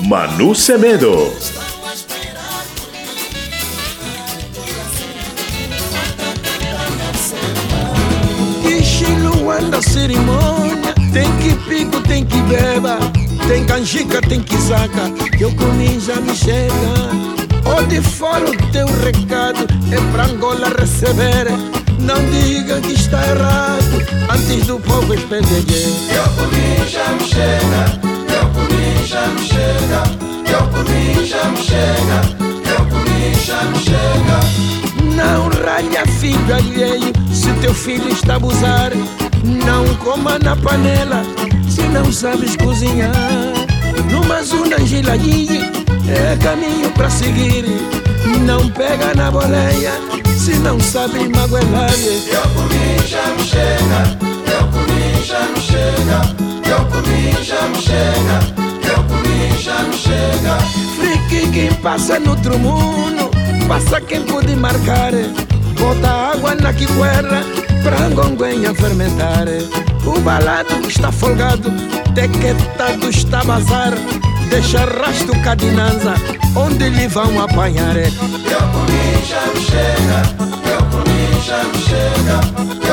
Manu Semedo. anda cerimônia. Tem que pico, tem que beba. Tem canjica, tem que saca. Que eu comi já me chega. Ou de fora o teu recado É pra Angola receber. Não diga que está errado. Antes do povo expender Eu comi já me chega Comi já me chega Eu comi já me chega Eu comi já me chega não ralha filho alheio se teu filho está a abusar. Não coma na panela se não sabes cozinhar. Numa zona gilaí é caminho para seguir. Não pega na boleia se não sabe magoelar. Eu comi já me chega, eu comi já me chega, eu comi já me chega, eu comi já me chega. Frique quem passa no outro mundo Passa quem pode marcar. Bota água na quiquera Pra gonguenha fermentar. O balado está folgado Tequetado está bazar. Deixa rasto cadinanza Onde lhe vão apanhar. Eu comi já me chega Eu comi já me chega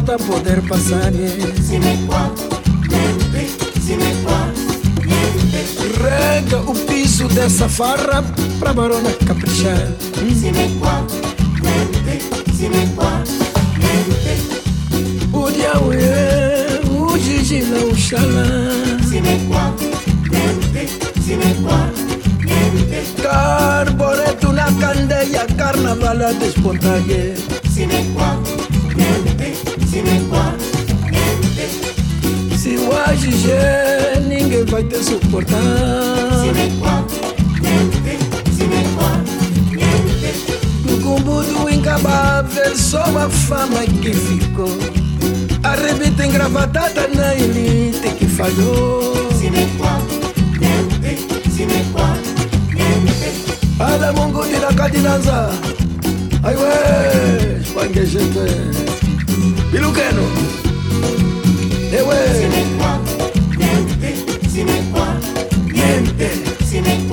poder passar. Rega o piso dessa farra pra barona caprichar. O diauê, o gigila, o xalã. Carboreto na candeia, carnaval a despontar. Ninguém vai te suportar. No combo incabável, só a fama que ficou. Arrebita engravatada na elite que falhou. Ada mongo de la cadinanza. Ai ué, espanguejete. Iluqueno. Ewe. Niente, Simen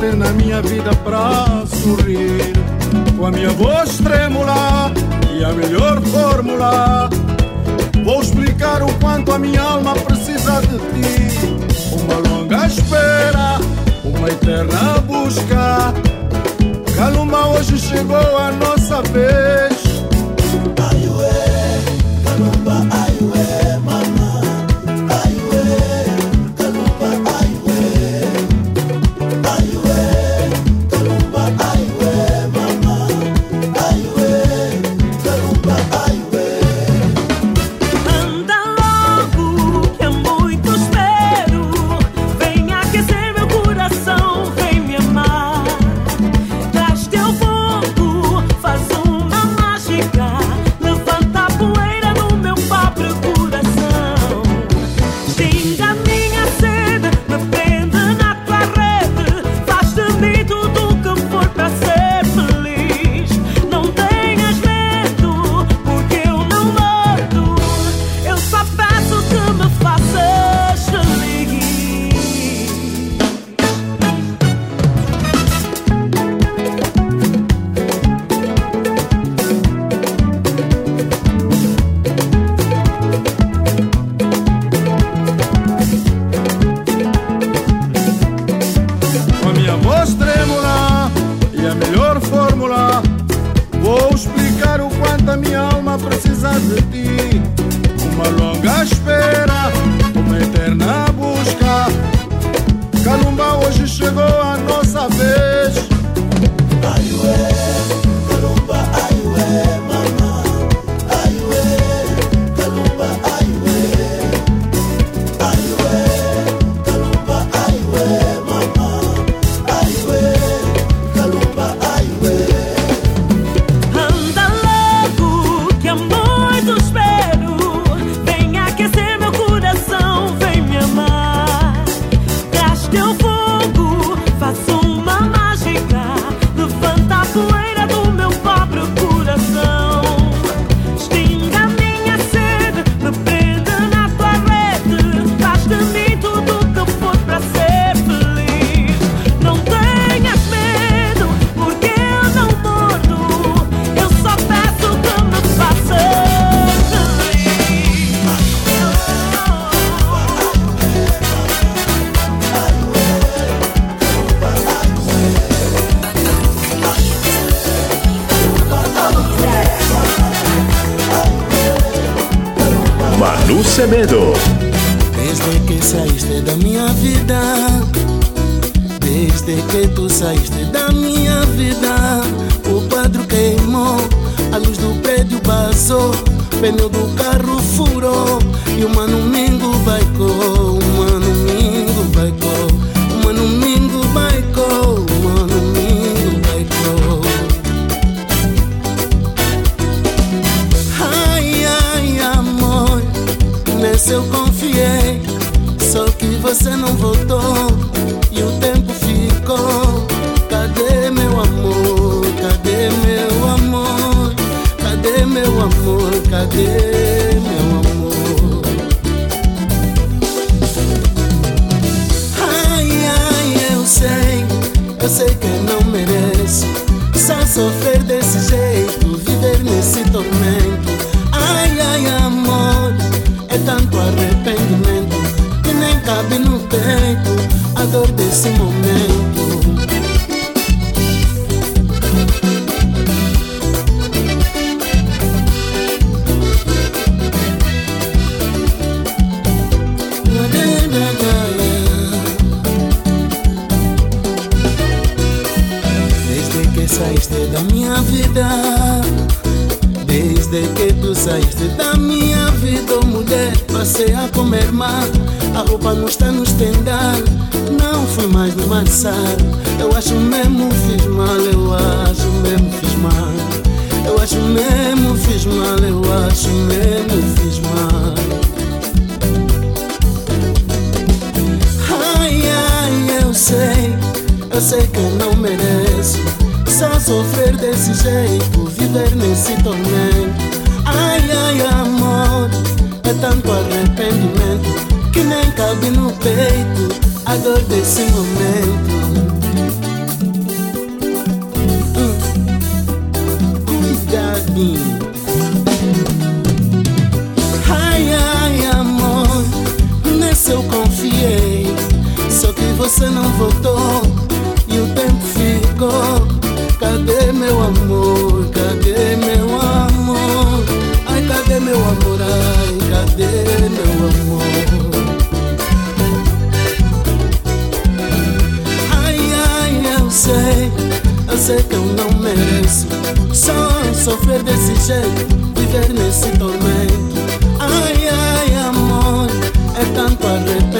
ter-te na minha vida pra sorrir. Com a minha voz trêmula e a melhor fórmula Vou explicar o quanto a minha alma precisa de ti. Uma longa espera, uma eterna busca. Caluma, hoje chegou a nossa vez Semedo. Desde que saíste da minha vida, desde que tu saíste da minha vida, o quadro queimou, a luz do prédio passou, pneu do carro furou e o mano Mingo baicou, o mano Mingo baicou, o você não voltou e o tempo ficou. Cadê meu amor? Cadê meu amor? Cadê meu amor? Cadê meu amor? Ai, ai, eu sei, eu sei que não mereço só sofrer desse jeito, viver nesse tormento. Ai, ai, amor, é tanto arrependimento que cabe no peito a dor desse momento. Eu acho mesmo fiz mal Eu acho mesmo fiz mal. Eu acho mesmo fiz mal Eu acho mesmo fiz mal. Ai, ai, eu sei, eu sei que não mereço. Só sofrer desse jeito, viver nesse tormento. Ai, ai, amor, é tanto arrependimento Que nem cabe no peito a dor desse momento você não voltou e o tempo ficou. Cadê meu amor? Cadê meu amor? Ai, cadê meu amor? Ai, cadê meu amor? Ai, ai, eu sei, eu sei que eu não mereço Só sofrer desse jeito, viver nesse tormento Ai, ai, amor, é tanto arrependimento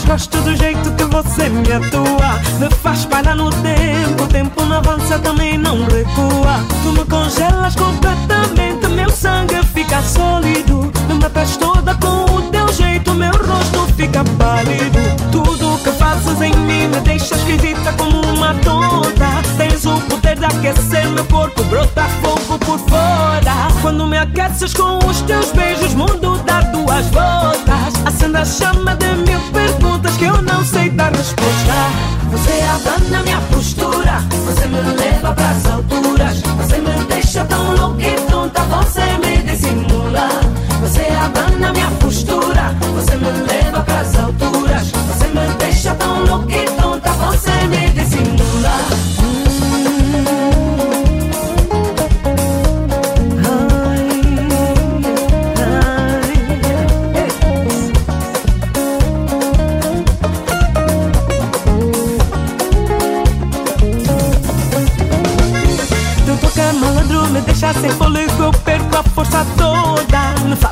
mas gosto do jeito que você me atua. Me faz parar no tempo, o tempo não avança, também não recua. Tu me congelas completamente, meu sangue fica sólido. Me matas toda com o teu jeito, meu rosto fica pálido. Tudo que fazes em mim me deixa esquisita como uma tonta. Tens o poder de aquecer meu corpo, brota fogo por fora. Quando me aqueces com os teus beijos, mundo dá duas voltas. Acende a chama de mil perguntas que eu não sei dar resposta. Você abana minha postura, você me leva pras alturas. Você me deixa tão louca e tonta, você me dissimula. Você abana minha postura, você me leva pras alturas.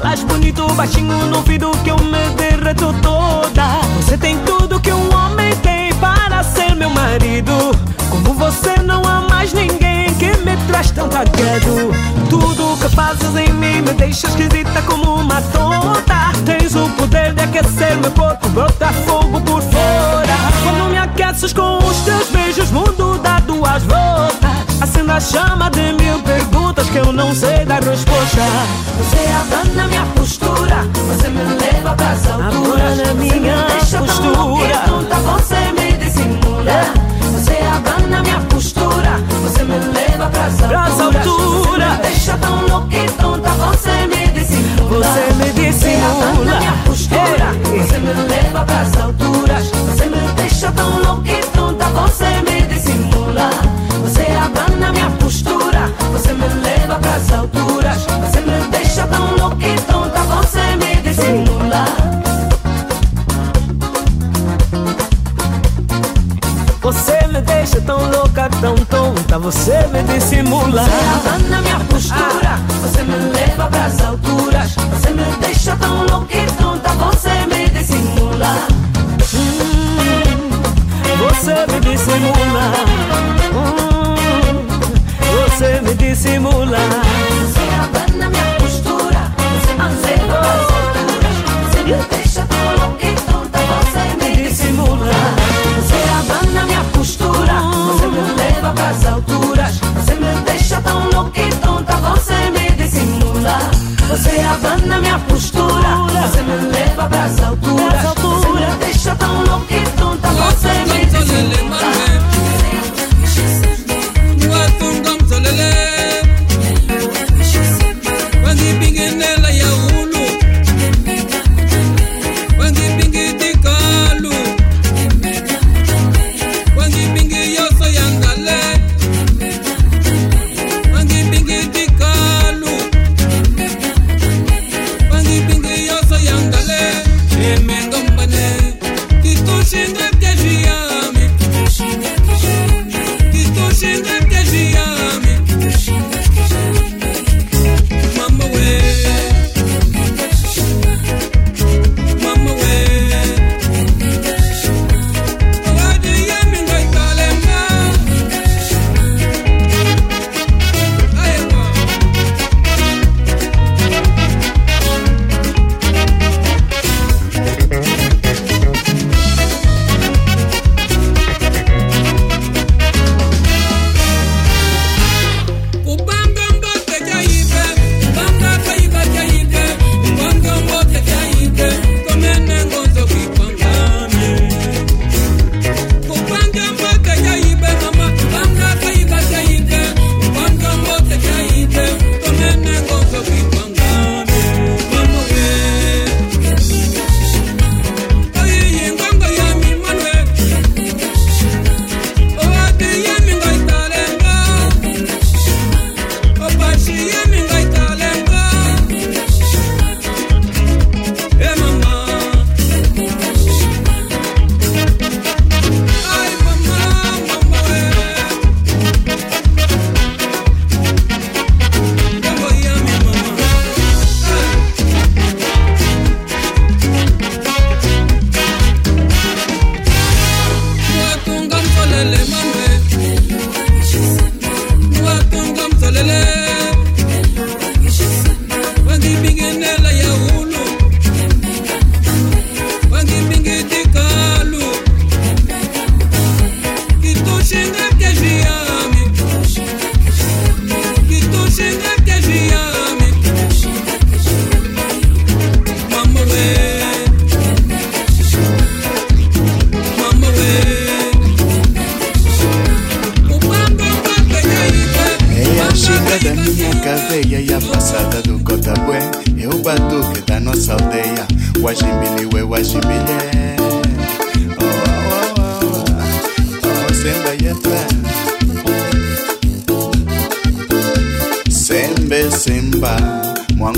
Falas bonito, baixinho no ouvido que eu me derreto toda. Você tem tudo que um homem tem para ser meu marido. Como você não há mais ninguém que me traz tanto agrado. Tudo que fazes em mim me deixa esquisita como uma tonta. Tens o poder de aquecer meu corpo, brota fogo por fora. Quando me aqueces com os teus beijos, mundo dá duas voltas. Acenda a chama de mil perguntas que eu não sei dar resposta. Você abana minha postura, você me leva pras alturas. Abana minha você me postura. tão louca, você me dissimula. Você abana minha postura, você me leva pras alturas. alturas. Você me deixa tão louca e tonta, você me dissimula. Você me Você abana dissimula. minha postura, Ei. você me leva pras alturas. Você me deixa tão louca e tonta, pras alturas. Você me deixa tão louca e tonta, você me dissimula. Você me deixa tão louca, tão tonta, você me dissimula. Você abana minha postura, você me leva pras alturas. Você me deixa tão louca e tonta, você me dissimula. Você me dissimula. Hum, Você me dissimula. Você abana minha postura, você me leva pras alturas. Você me deixa tão louca e tonta, você me dissimula. Você abana minha postura, você me leva pras alturas. Você me deixa tão louca e tonta, você me dissimula. Você abana minha postura, você me leva pras alturas. Você me deixa tão louca e tonta,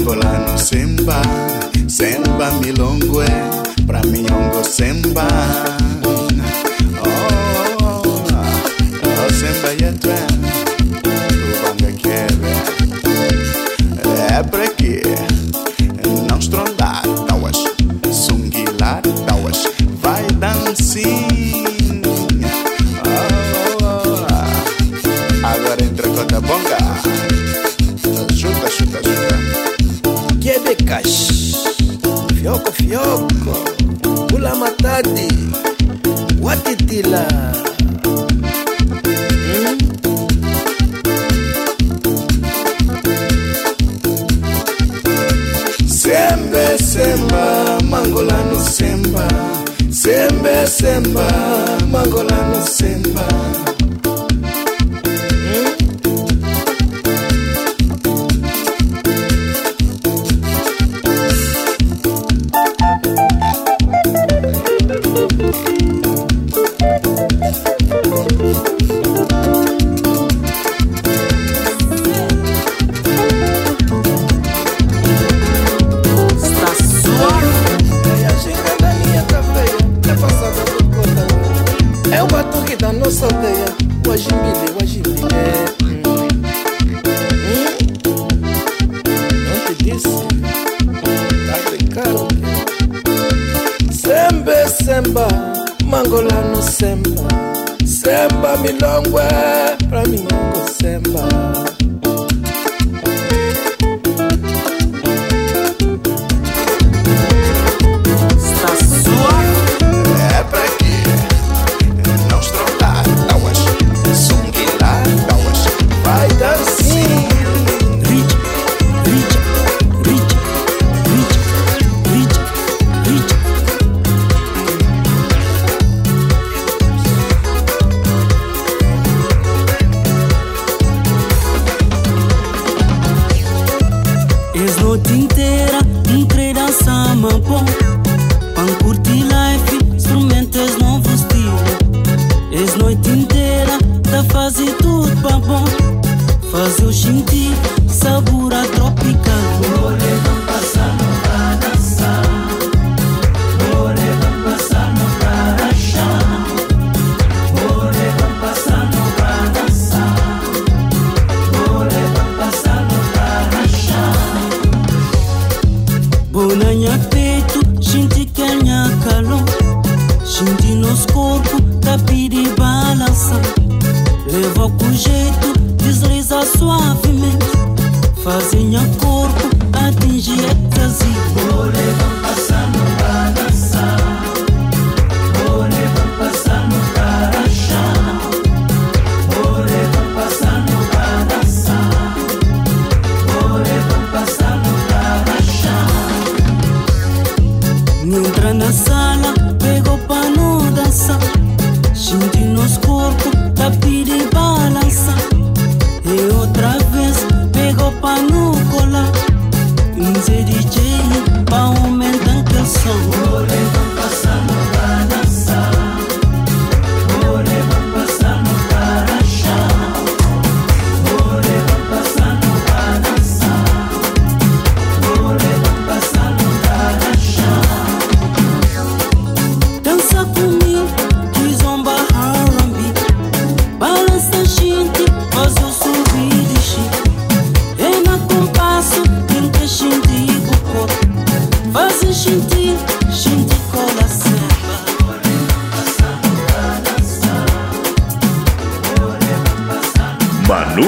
Mwangolano semba Semba milongwe Pra miongo semba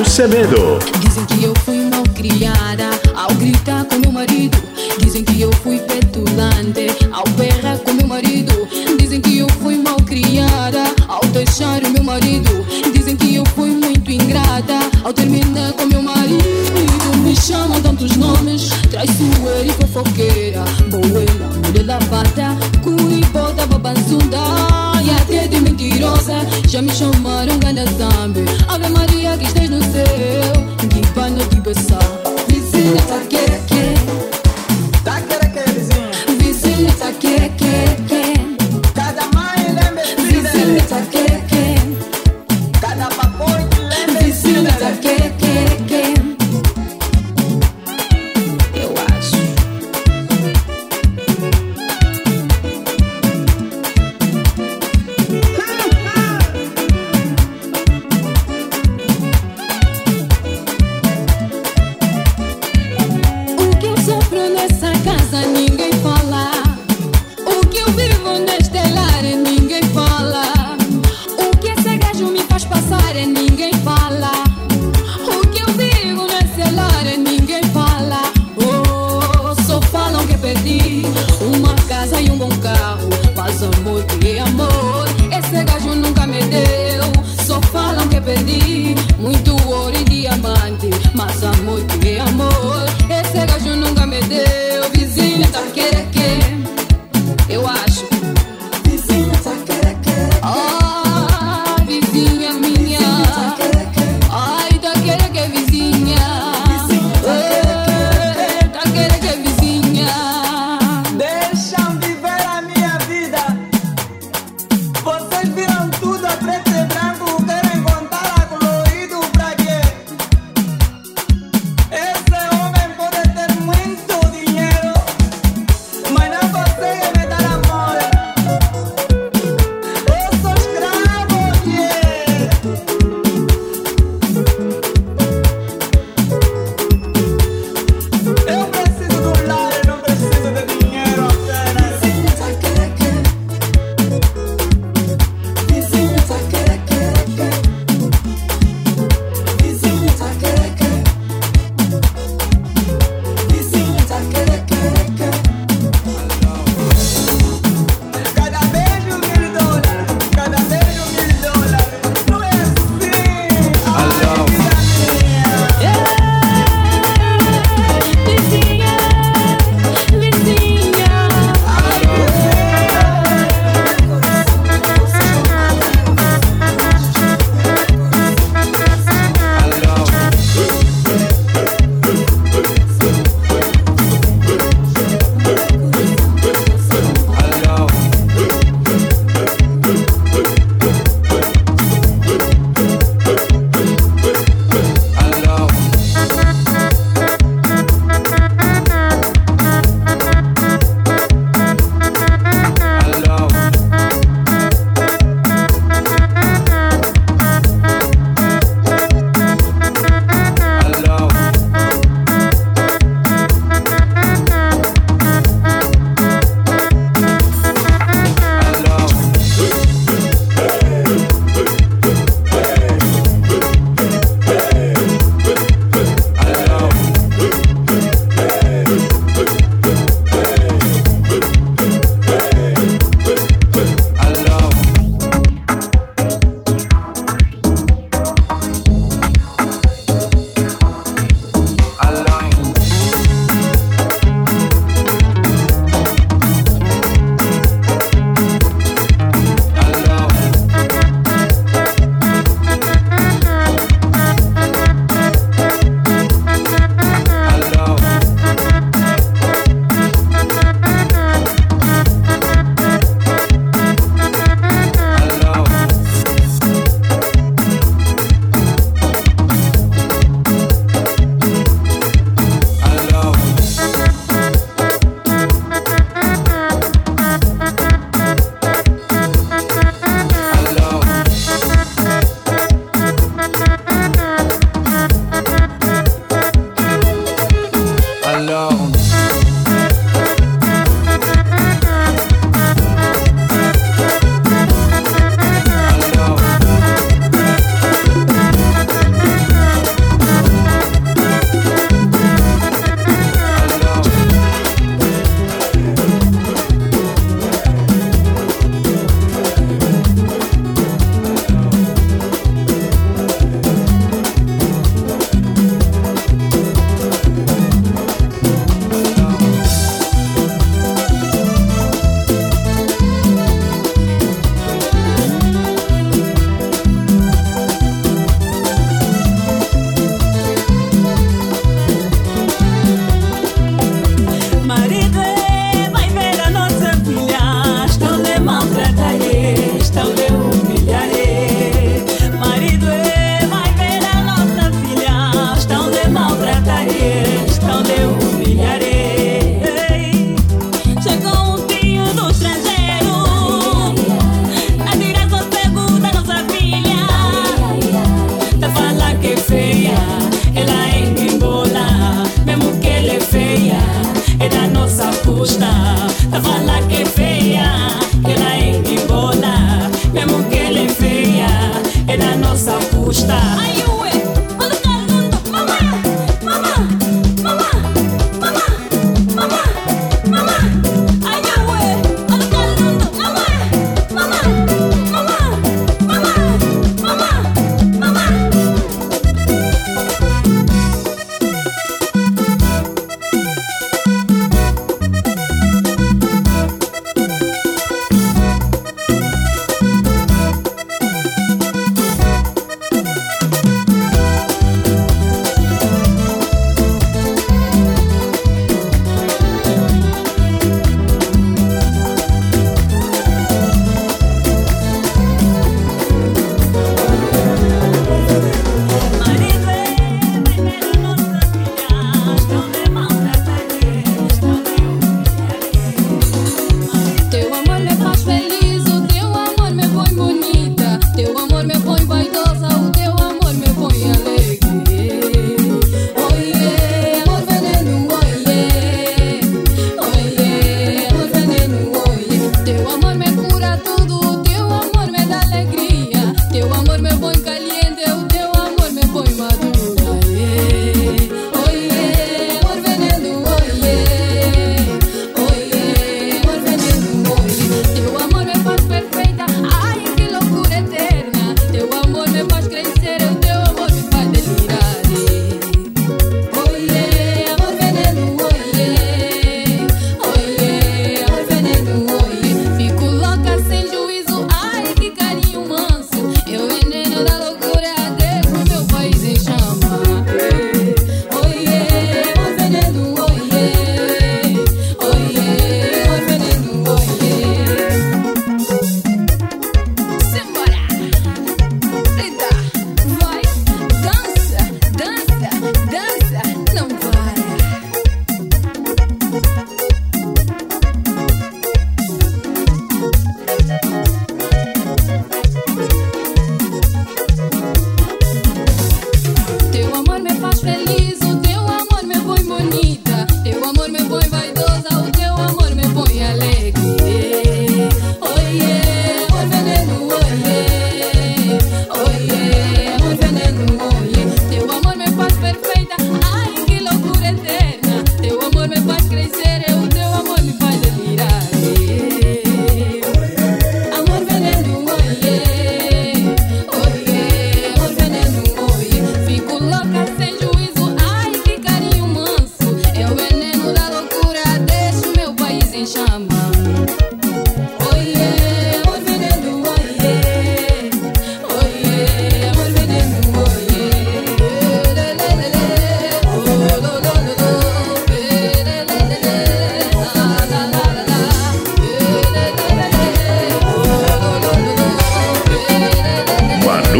Semedo. Dizem que eu fui mal criada ao gritar com meu marido. Dizem que eu fui petulante ao berrar com meu marido. Dizem que eu fui mal criada ao deixar o meu marido. Dizem que eu fui muito ingrata ao terminar com meu marido. Me chamam tantos nomes, traiçoeira e fofoqueira. Boeira, mulher lavada, curibota, babanzunda já me chamaram Ganda Zambi. Ave Maria, que estás no céu, que pano que beça. Vizinha, tá que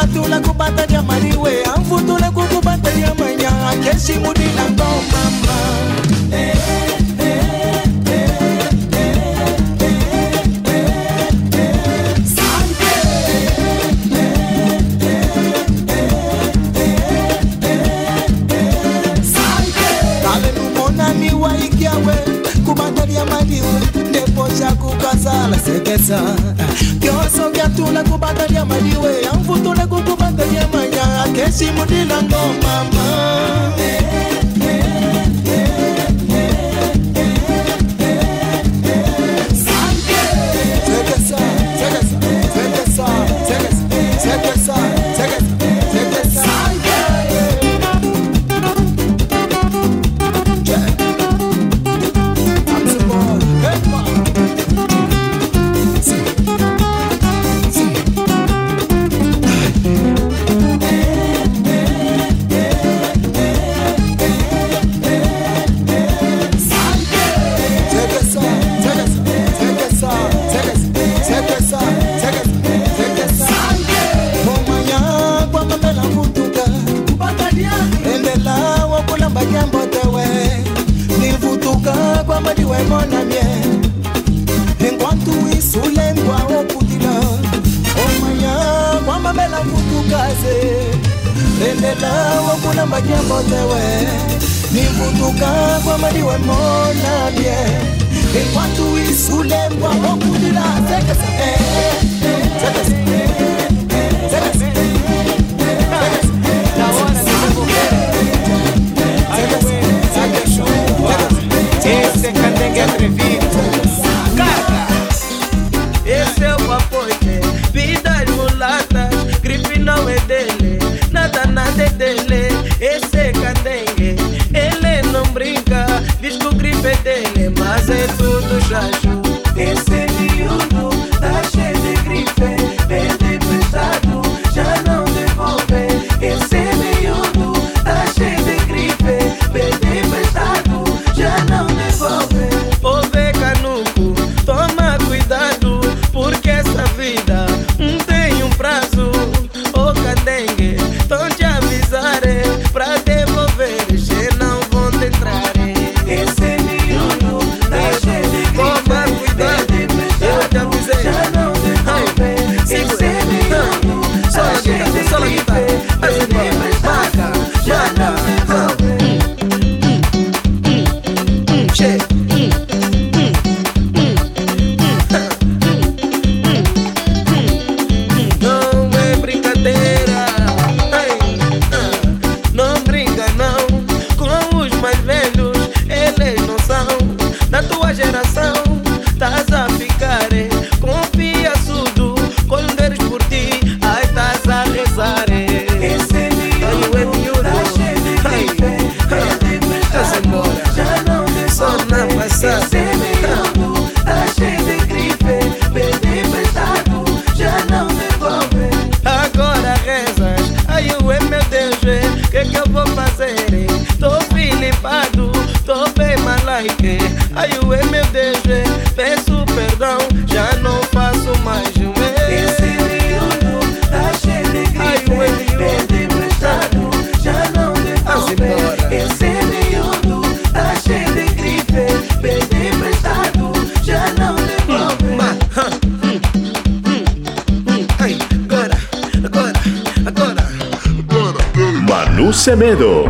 katula kupata jamaliwe amvutule kukupata jamanya kesimudi na ngomama modi we bona bien enquanto isso lembro a opudila amanhã kwamba mela kutukaze endelao hakuna majamotewe nivutuka kwamba niwe mona bien enquanto isso lembro a opudila sekese sekese Carga! Esse é o apoio. Vida é mulata, gripe não é dele. Nada, nada é dele. Esse é candengue. Ele não brinca, diz que o gripe é dele. Mas é tudo já, já. Semedo.